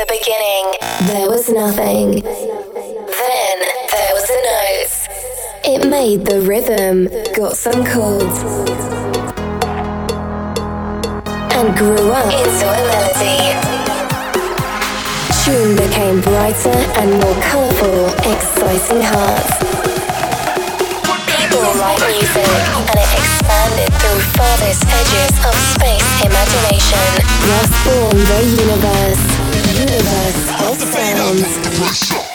the beginning, there was nothing. Then there was a note. It made the rhythm, got some chords, and grew up into a melody. Tune became brighter and more colourful, exciting hearts. People write music, and it expanded through farthest edges of space imagination. Thus born the universe.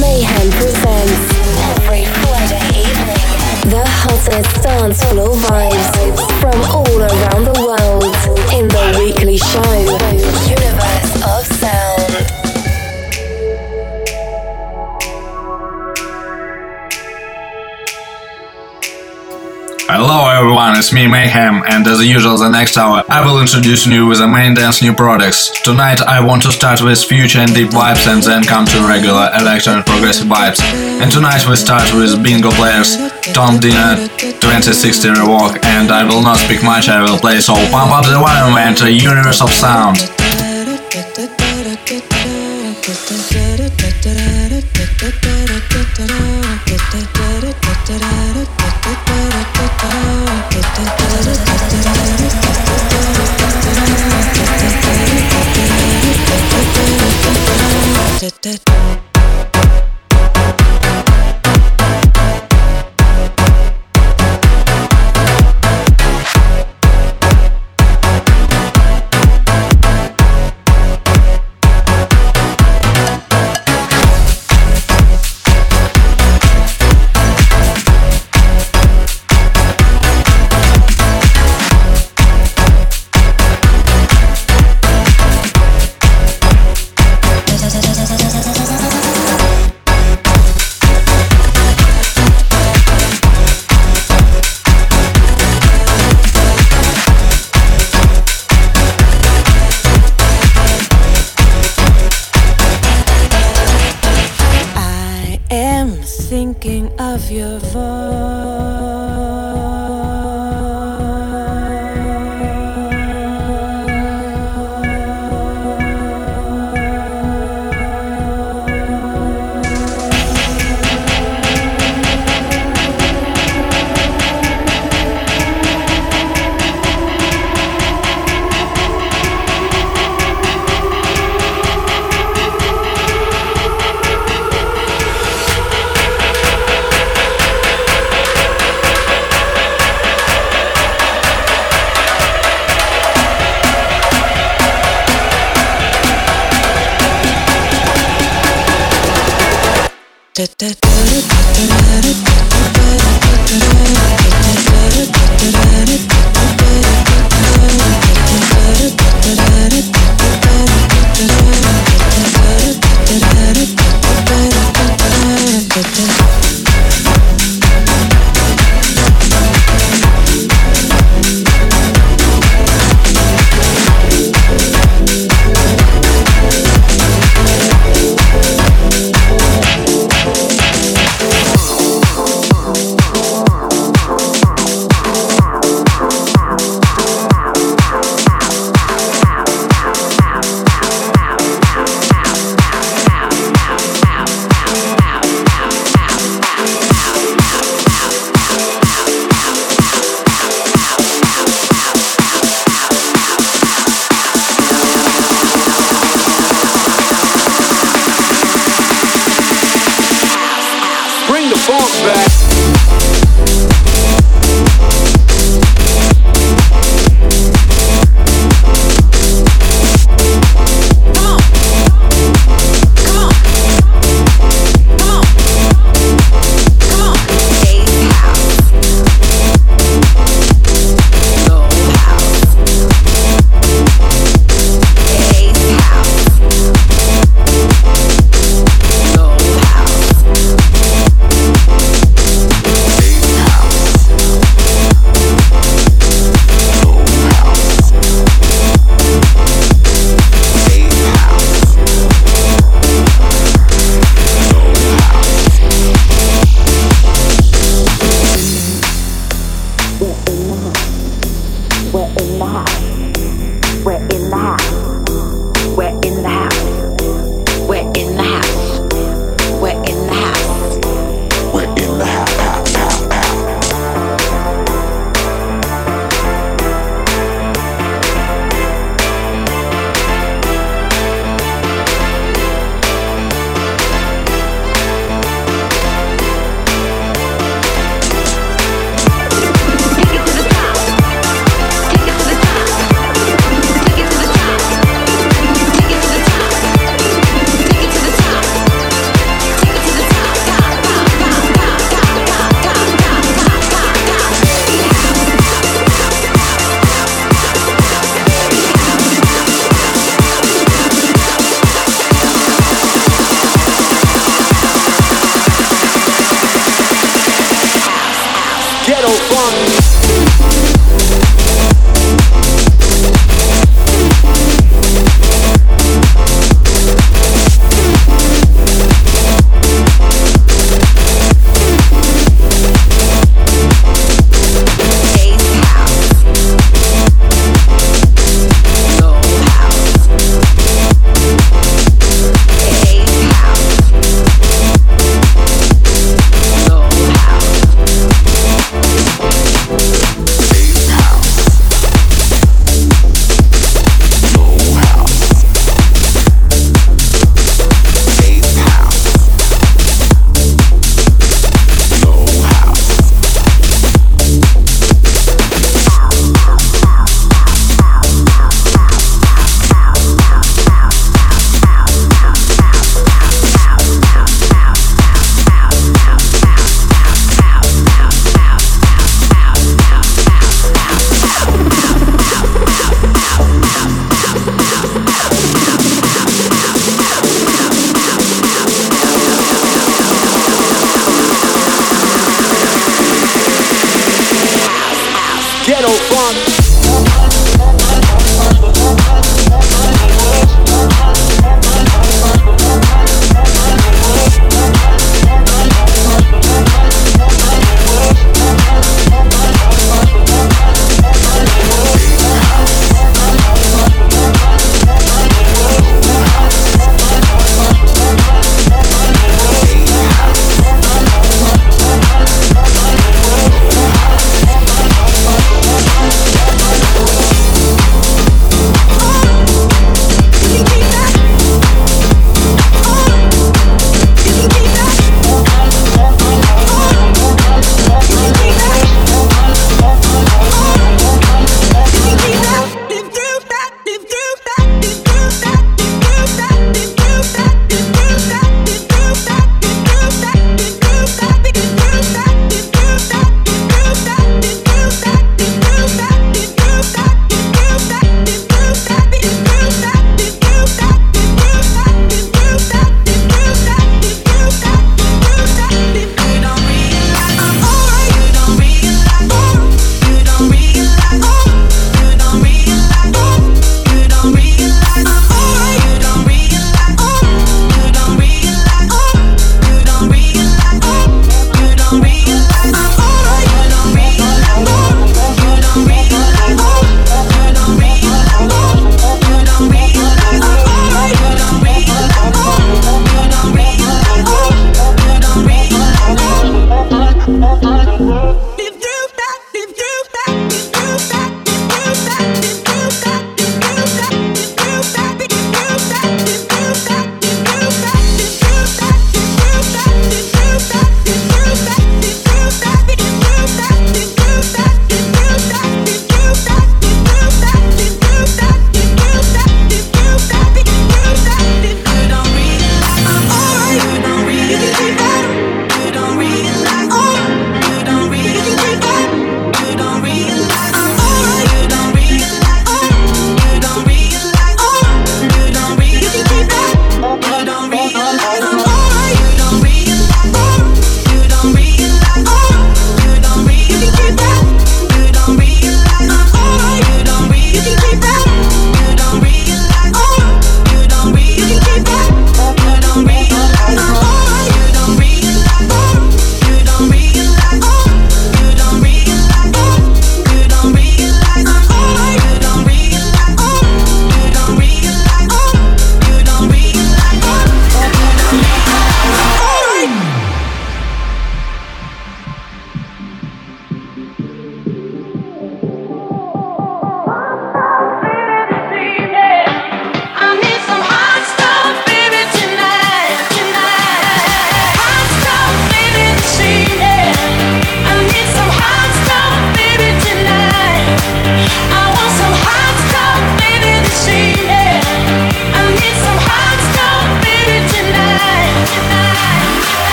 Mayhem presents every Friday evening. The hottest dance floor vibes from all around the world in the weekly show, Universe of Hello everyone, it's me Mayhem, and as usual the next hour I will introduce you with the main dance new products. Tonight I want to start with future and deep vibes and then come to regular electro and progressive vibes. And tonight we start with Bingo Players, Tom Dina 2060 Rework, and I will not speak much, I will play so pump up the volume and a universe of sound.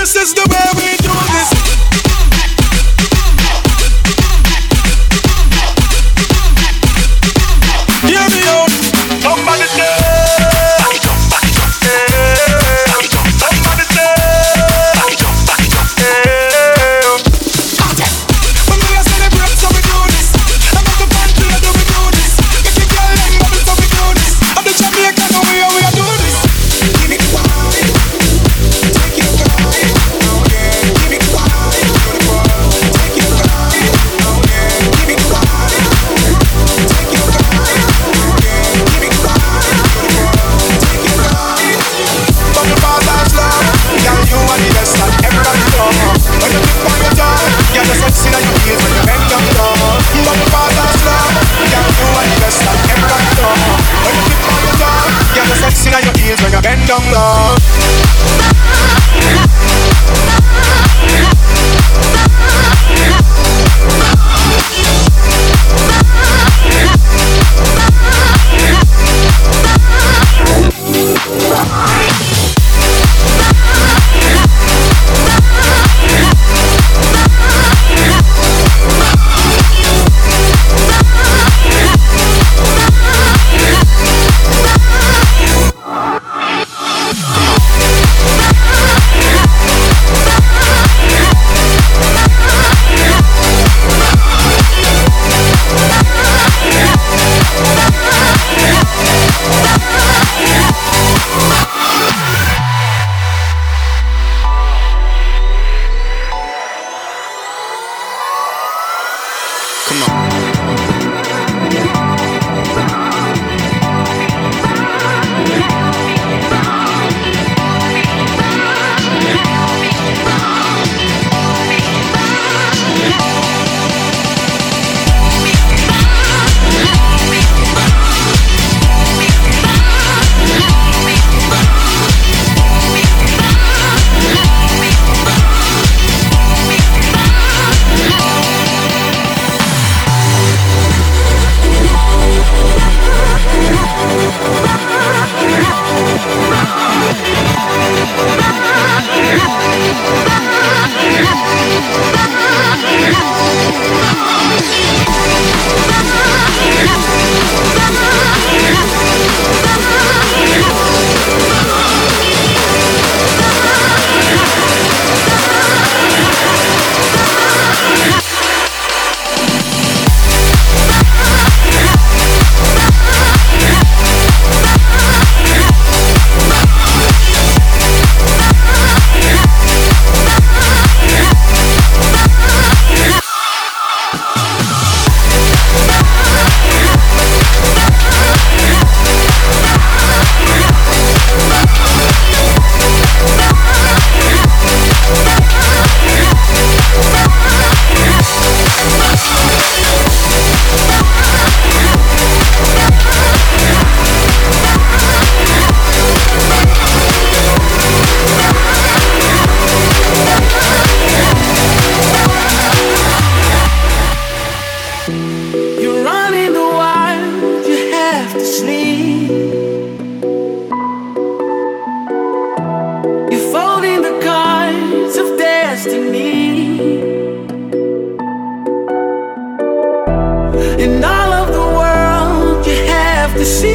This is the way to see.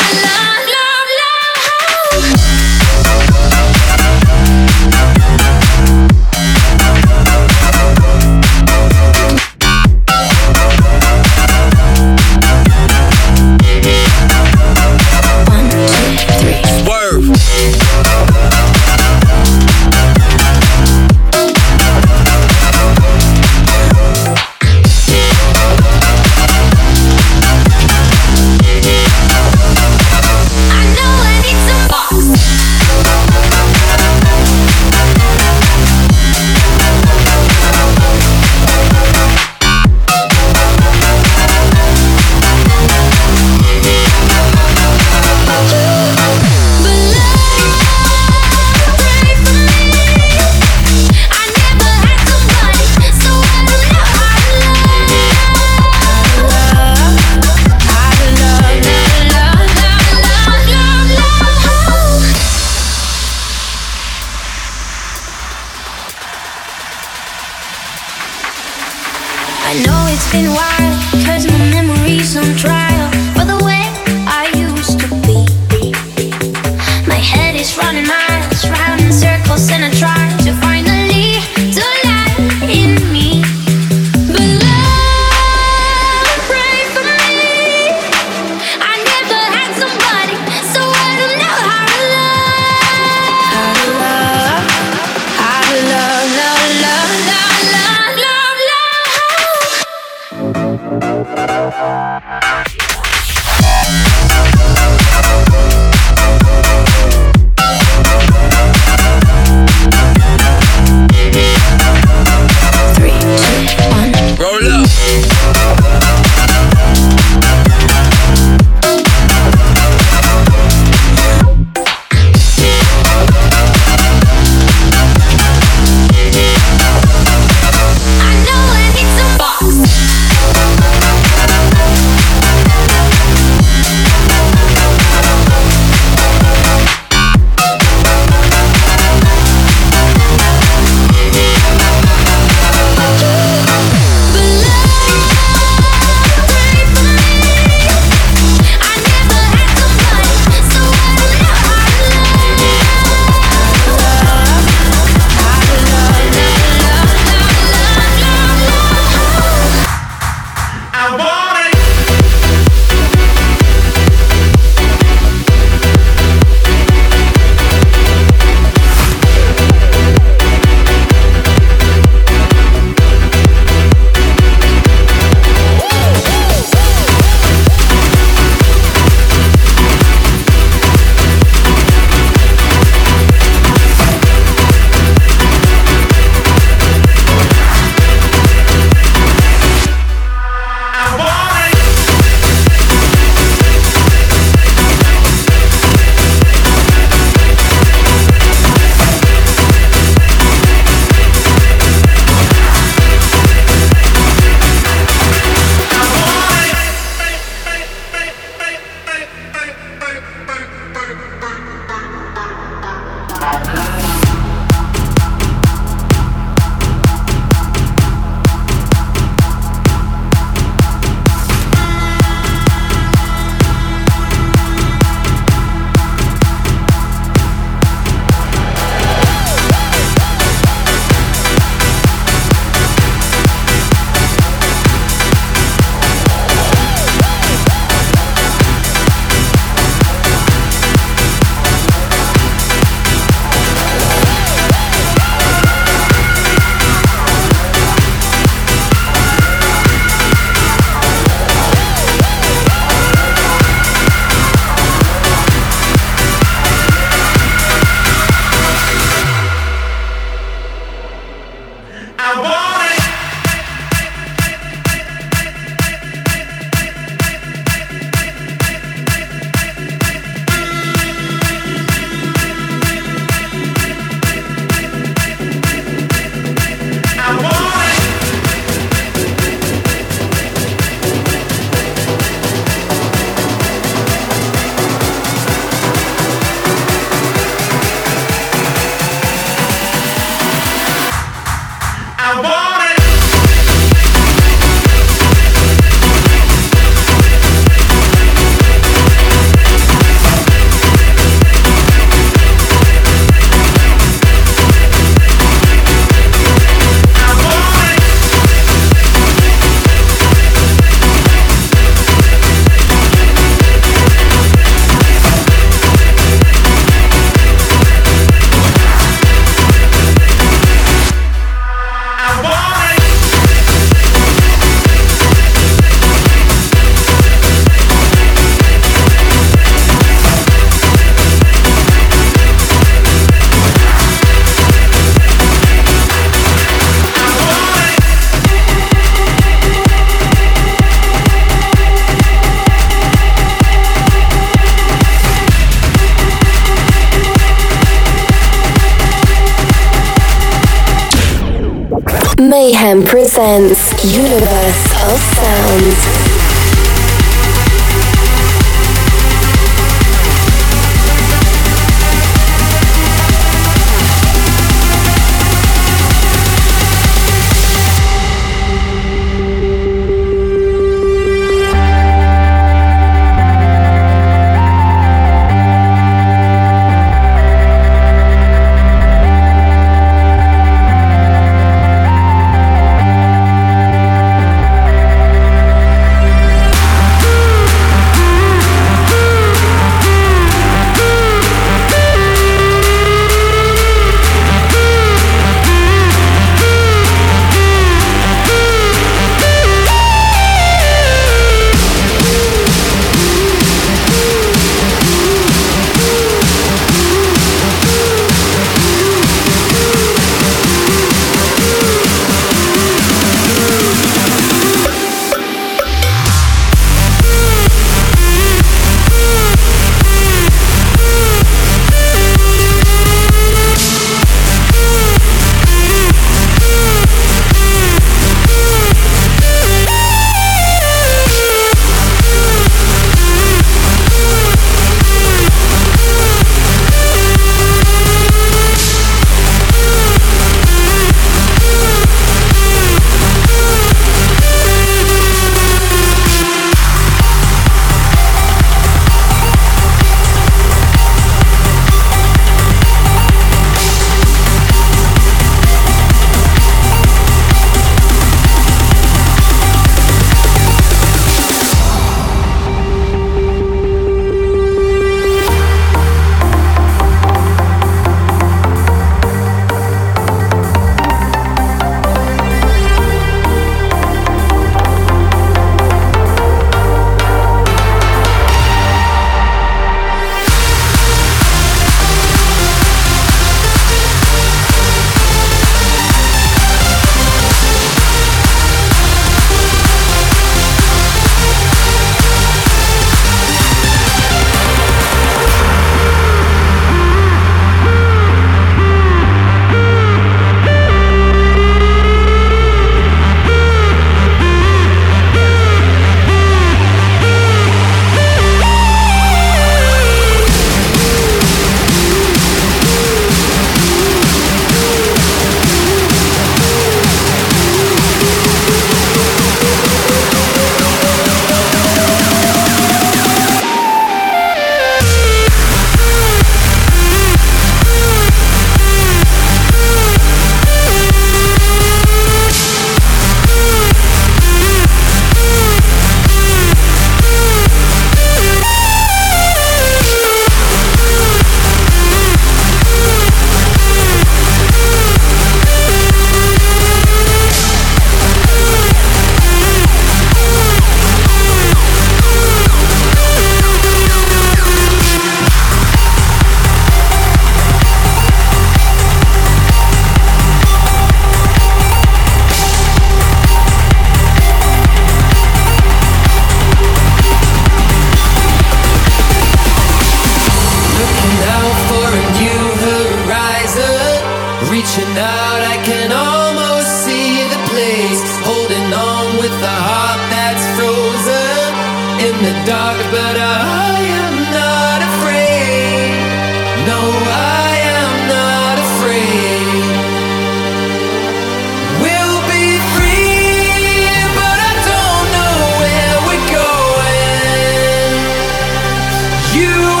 You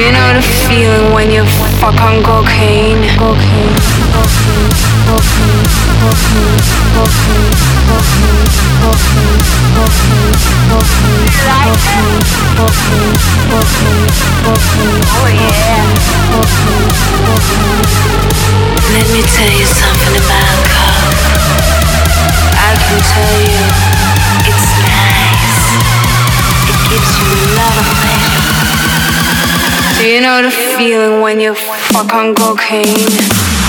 you know the feeling when you fuck on cocaine? Cocaine, cocaine, cocaine, cocaine, cocaine, cocaine, cocaine, cocaine, cocaine, cocaine, cocaine, cocaine, cocaine, oh yeah, cocaine, cocaine. Let me tell you something about coke. I can tell you, it's nice. It gives you a lot of pleasure. Do you know the feeling when you fuck on cocaine?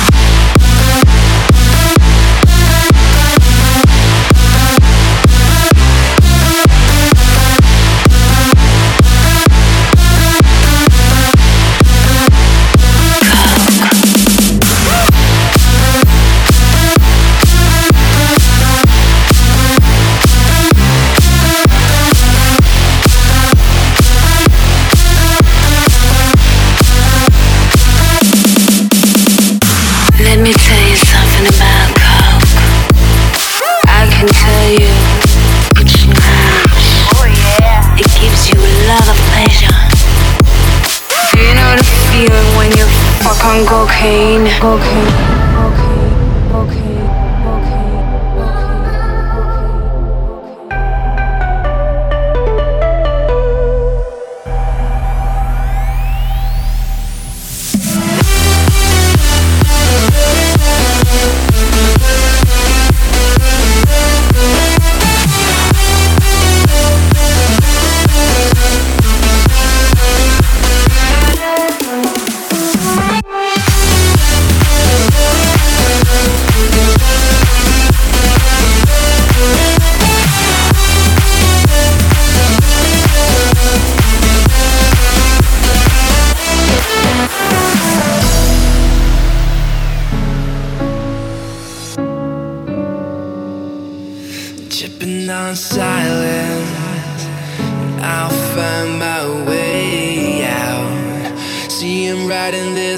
cocaine, cocaine.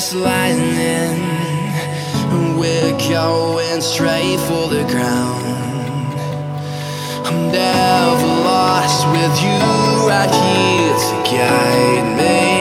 fast lightning We're going straight for the ground. I'm never lost with you right here to guide me.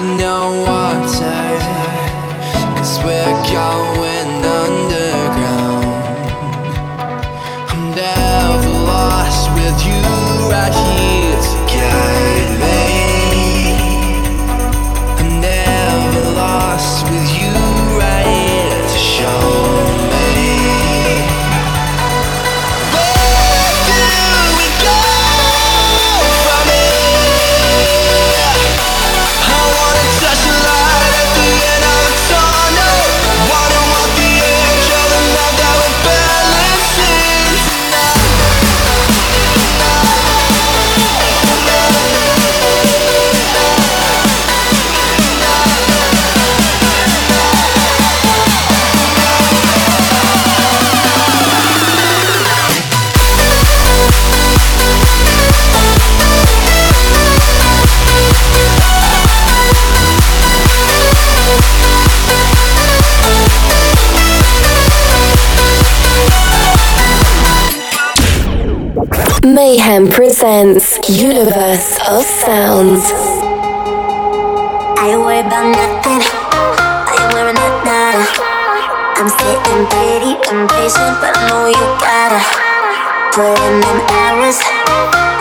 need no water, cause we're going underground. I'm never lost with you right here. Mayhem presents Universe of Sounds. I worry about nothing. I ain't wearing that nada. I'm sitting pretty impatient, but I know you gotta put in them hours.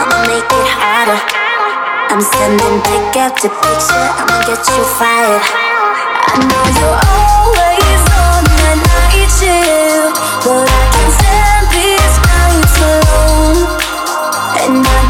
I'ma make it harder. I'm sending pick after picture. I'ma get you fired. I know you're. my